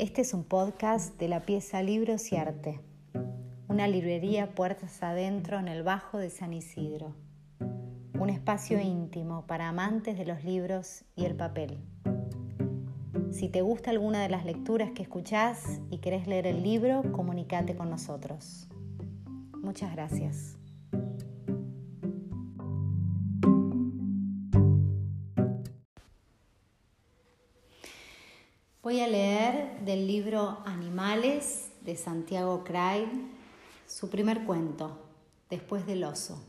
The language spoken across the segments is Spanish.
Este es un podcast de la pieza Libros y Arte, una librería puertas adentro en el Bajo de San Isidro, un espacio íntimo para amantes de los libros y el papel. Si te gusta alguna de las lecturas que escuchás y querés leer el libro, comunícate con nosotros. Muchas gracias. Voy a leer del libro Animales de Santiago Craig su primer cuento, Después del oso.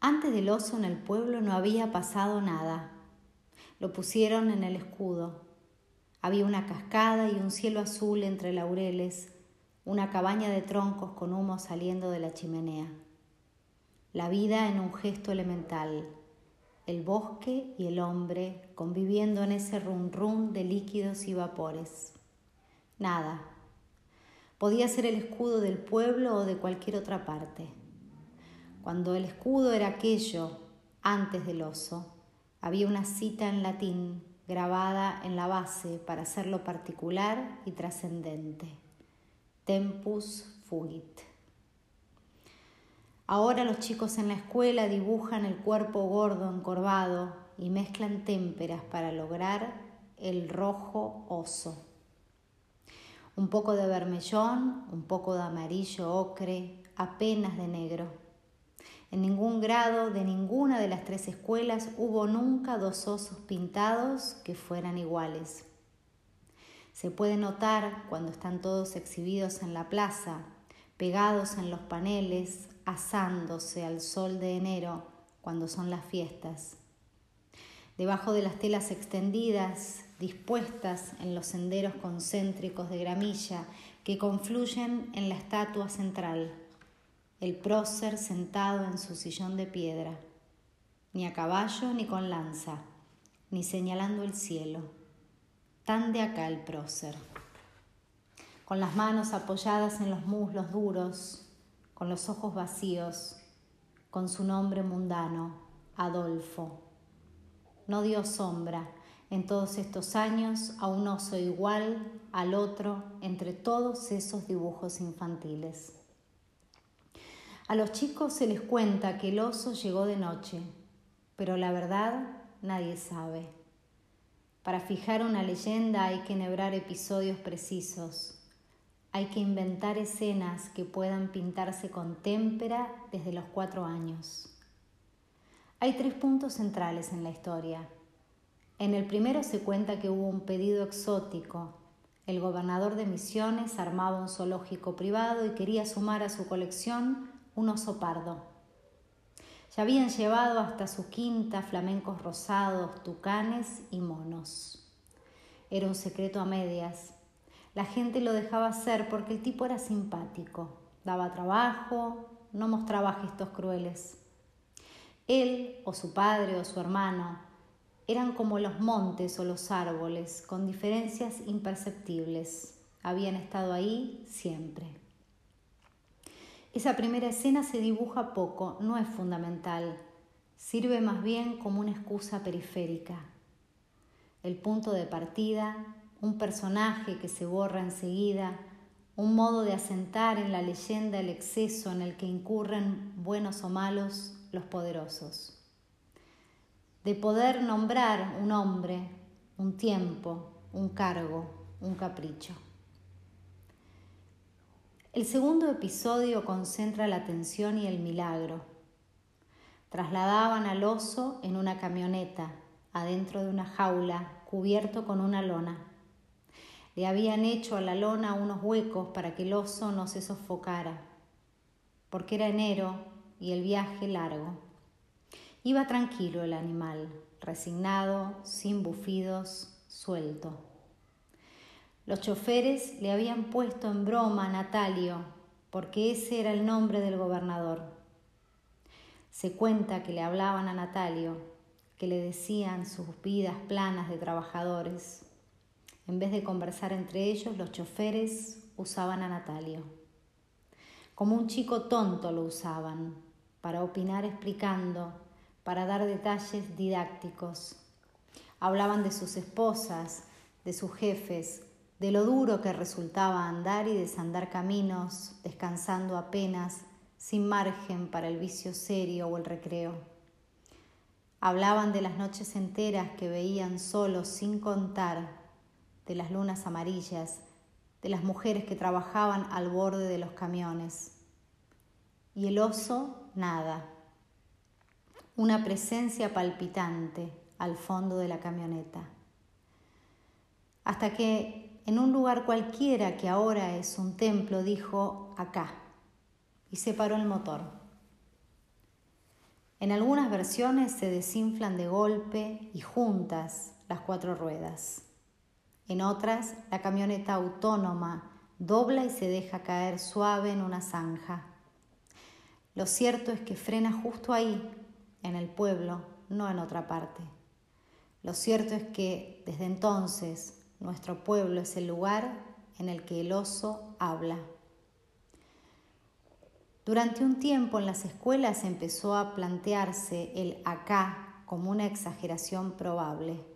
Antes del oso en el pueblo no había pasado nada. Lo pusieron en el escudo. Había una cascada y un cielo azul entre laureles, una cabaña de troncos con humo saliendo de la chimenea. La vida en un gesto elemental el bosque y el hombre conviviendo en ese rum rum de líquidos y vapores. Nada. Podía ser el escudo del pueblo o de cualquier otra parte. Cuando el escudo era aquello, antes del oso, había una cita en latín grabada en la base para hacerlo particular y trascendente. Tempus fugit. Ahora los chicos en la escuela dibujan el cuerpo gordo encorvado y mezclan témperas para lograr el rojo oso. Un poco de vermellón, un poco de amarillo ocre, apenas de negro. En ningún grado de ninguna de las tres escuelas hubo nunca dos osos pintados que fueran iguales. Se puede notar cuando están todos exhibidos en la plaza, pegados en los paneles, asándose al sol de enero cuando son las fiestas. Debajo de las telas extendidas, dispuestas en los senderos concéntricos de gramilla que confluyen en la estatua central, el prócer sentado en su sillón de piedra, ni a caballo ni con lanza, ni señalando el cielo. Tan de acá el prócer, con las manos apoyadas en los muslos duros, con los ojos vacíos, con su nombre mundano, Adolfo. No dio sombra en todos estos años a un oso igual al otro entre todos esos dibujos infantiles. A los chicos se les cuenta que el oso llegó de noche, pero la verdad nadie sabe. Para fijar una leyenda hay que enhebrar episodios precisos, hay que inventar escenas que puedan pintarse con témpera desde los cuatro años. Hay tres puntos centrales en la historia. En el primero se cuenta que hubo un pedido exótico. El gobernador de Misiones armaba un zoológico privado y quería sumar a su colección un oso pardo. Ya habían llevado hasta su quinta flamencos rosados, tucanes y monos. Era un secreto a medias la gente lo dejaba hacer porque el tipo era simpático, daba trabajo, no mostraba gestos crueles. Él o su padre o su hermano eran como los montes o los árboles, con diferencias imperceptibles. Habían estado ahí siempre. Esa primera escena se dibuja poco, no es fundamental, sirve más bien como una excusa periférica. El punto de partida, un personaje que se borra enseguida, un modo de asentar en la leyenda el exceso en el que incurren buenos o malos los poderosos. De poder nombrar un hombre, un tiempo, un cargo, un capricho. El segundo episodio concentra la atención y el milagro. Trasladaban al oso en una camioneta, adentro de una jaula, cubierto con una lona. Le habían hecho a la lona unos huecos para que el oso no se sofocara, porque era enero y el viaje largo. Iba tranquilo el animal, resignado, sin bufidos, suelto. Los choferes le habían puesto en broma a Natalio, porque ese era el nombre del gobernador. Se cuenta que le hablaban a Natalio, que le decían sus vidas planas de trabajadores, en vez de conversar entre ellos, los choferes usaban a Natalio. Como un chico tonto lo usaban, para opinar explicando, para dar detalles didácticos. Hablaban de sus esposas, de sus jefes, de lo duro que resultaba andar y desandar caminos, descansando apenas, sin margen para el vicio serio o el recreo. Hablaban de las noches enteras que veían solos sin contar, de las lunas amarillas, de las mujeres que trabajaban al borde de los camiones. Y el oso, nada. Una presencia palpitante al fondo de la camioneta. Hasta que en un lugar cualquiera que ahora es un templo dijo acá y se paró el motor. En algunas versiones se desinflan de golpe y juntas las cuatro ruedas. En otras, la camioneta autónoma dobla y se deja caer suave en una zanja. Lo cierto es que frena justo ahí, en el pueblo, no en otra parte. Lo cierto es que desde entonces nuestro pueblo es el lugar en el que el oso habla. Durante un tiempo en las escuelas empezó a plantearse el acá como una exageración probable.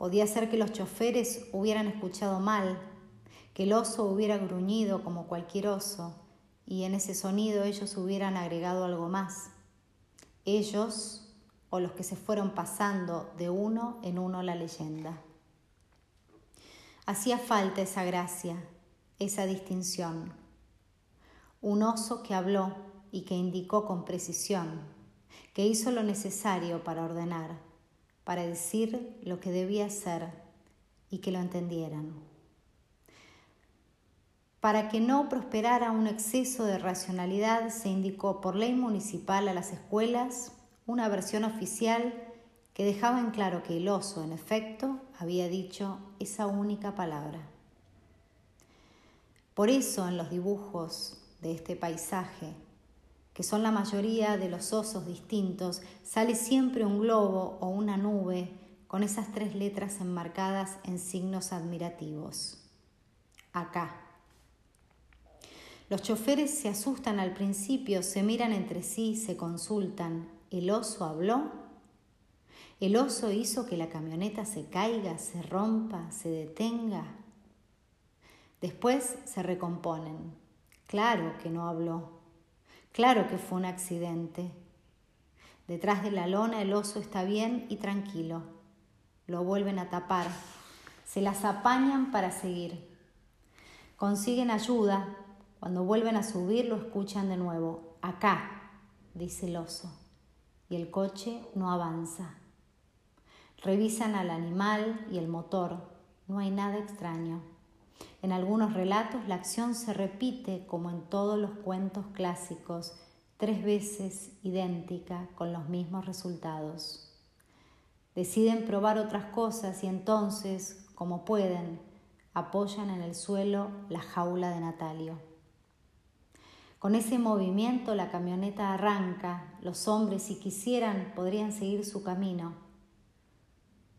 Podía ser que los choferes hubieran escuchado mal, que el oso hubiera gruñido como cualquier oso y en ese sonido ellos hubieran agregado algo más. Ellos o los que se fueron pasando de uno en uno la leyenda. Hacía falta esa gracia, esa distinción. Un oso que habló y que indicó con precisión, que hizo lo necesario para ordenar para decir lo que debía ser y que lo entendieran. Para que no prosperara un exceso de racionalidad, se indicó por ley municipal a las escuelas una versión oficial que dejaba en claro que el oso, en efecto, había dicho esa única palabra. Por eso en los dibujos de este paisaje que son la mayoría de los osos distintos, sale siempre un globo o una nube con esas tres letras enmarcadas en signos admirativos. Acá. Los choferes se asustan al principio, se miran entre sí, se consultan. ¿El oso habló? ¿El oso hizo que la camioneta se caiga, se rompa, se detenga? Después se recomponen. Claro que no habló. Claro que fue un accidente. Detrás de la lona el oso está bien y tranquilo. Lo vuelven a tapar. Se las apañan para seguir. Consiguen ayuda. Cuando vuelven a subir lo escuchan de nuevo. Acá, dice el oso. Y el coche no avanza. Revisan al animal y el motor. No hay nada extraño. En algunos relatos la acción se repite, como en todos los cuentos clásicos, tres veces idéntica con los mismos resultados. Deciden probar otras cosas y entonces, como pueden, apoyan en el suelo la jaula de Natalio. Con ese movimiento la camioneta arranca, los hombres si quisieran podrían seguir su camino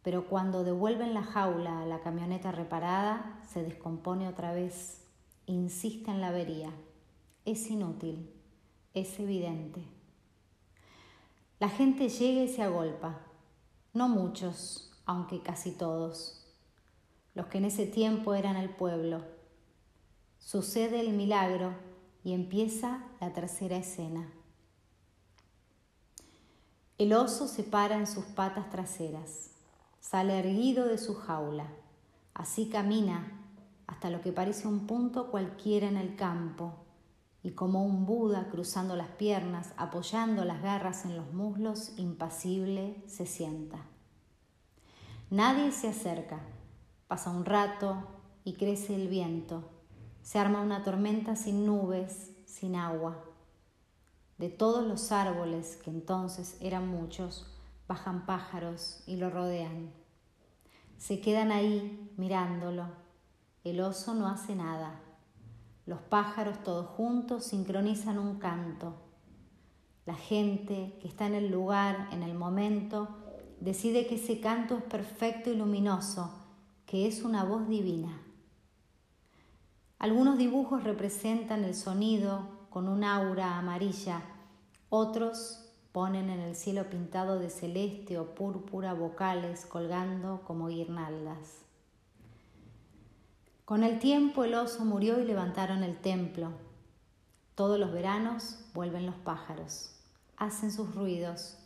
pero cuando devuelven la jaula a la camioneta reparada, se descompone otra vez, insiste en la avería. Es inútil, es evidente. La gente llega y se agolpa, no muchos, aunque casi todos, los que en ese tiempo eran el pueblo. Sucede el milagro y empieza la tercera escena. El oso se para en sus patas traseras sale erguido de su jaula. Así camina hasta lo que parece un punto cualquiera en el campo, y como un Buda cruzando las piernas, apoyando las garras en los muslos, impasible, se sienta. Nadie se acerca. Pasa un rato y crece el viento. Se arma una tormenta sin nubes, sin agua. De todos los árboles, que entonces eran muchos, bajan pájaros y lo rodean. Se quedan ahí mirándolo. El oso no hace nada. Los pájaros todos juntos sincronizan un canto. La gente que está en el lugar, en el momento, decide que ese canto es perfecto y luminoso, que es una voz divina. Algunos dibujos representan el sonido con un aura amarilla, otros Ponen en el cielo pintado de celeste o púrpura vocales colgando como guirnaldas. Con el tiempo el oso murió y levantaron el templo. Todos los veranos vuelven los pájaros, hacen sus ruidos,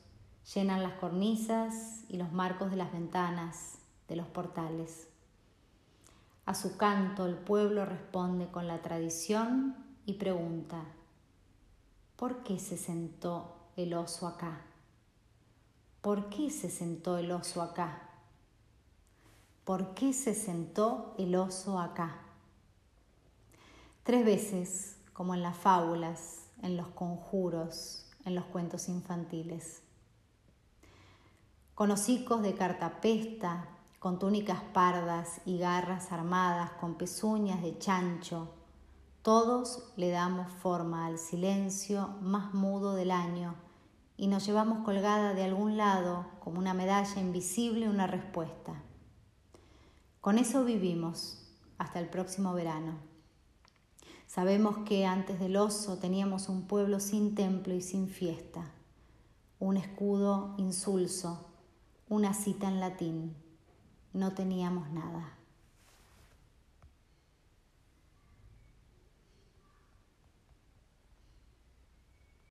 llenan las cornisas y los marcos de las ventanas, de los portales. A su canto el pueblo responde con la tradición y pregunta, ¿por qué se sentó el oso acá? ¿Por qué se sentó el oso acá? ¿Por qué se sentó el oso acá? Tres veces, como en las fábulas, en los conjuros, en los cuentos infantiles. Con hocicos de cartapesta, con túnicas pardas y garras armadas, con pezuñas de chancho, todos le damos forma al silencio más mudo del año y nos llevamos colgada de algún lado, como una medalla invisible, una respuesta. Con eso vivimos hasta el próximo verano. Sabemos que antes del oso teníamos un pueblo sin templo y sin fiesta, un escudo insulso, una cita en latín. No teníamos nada.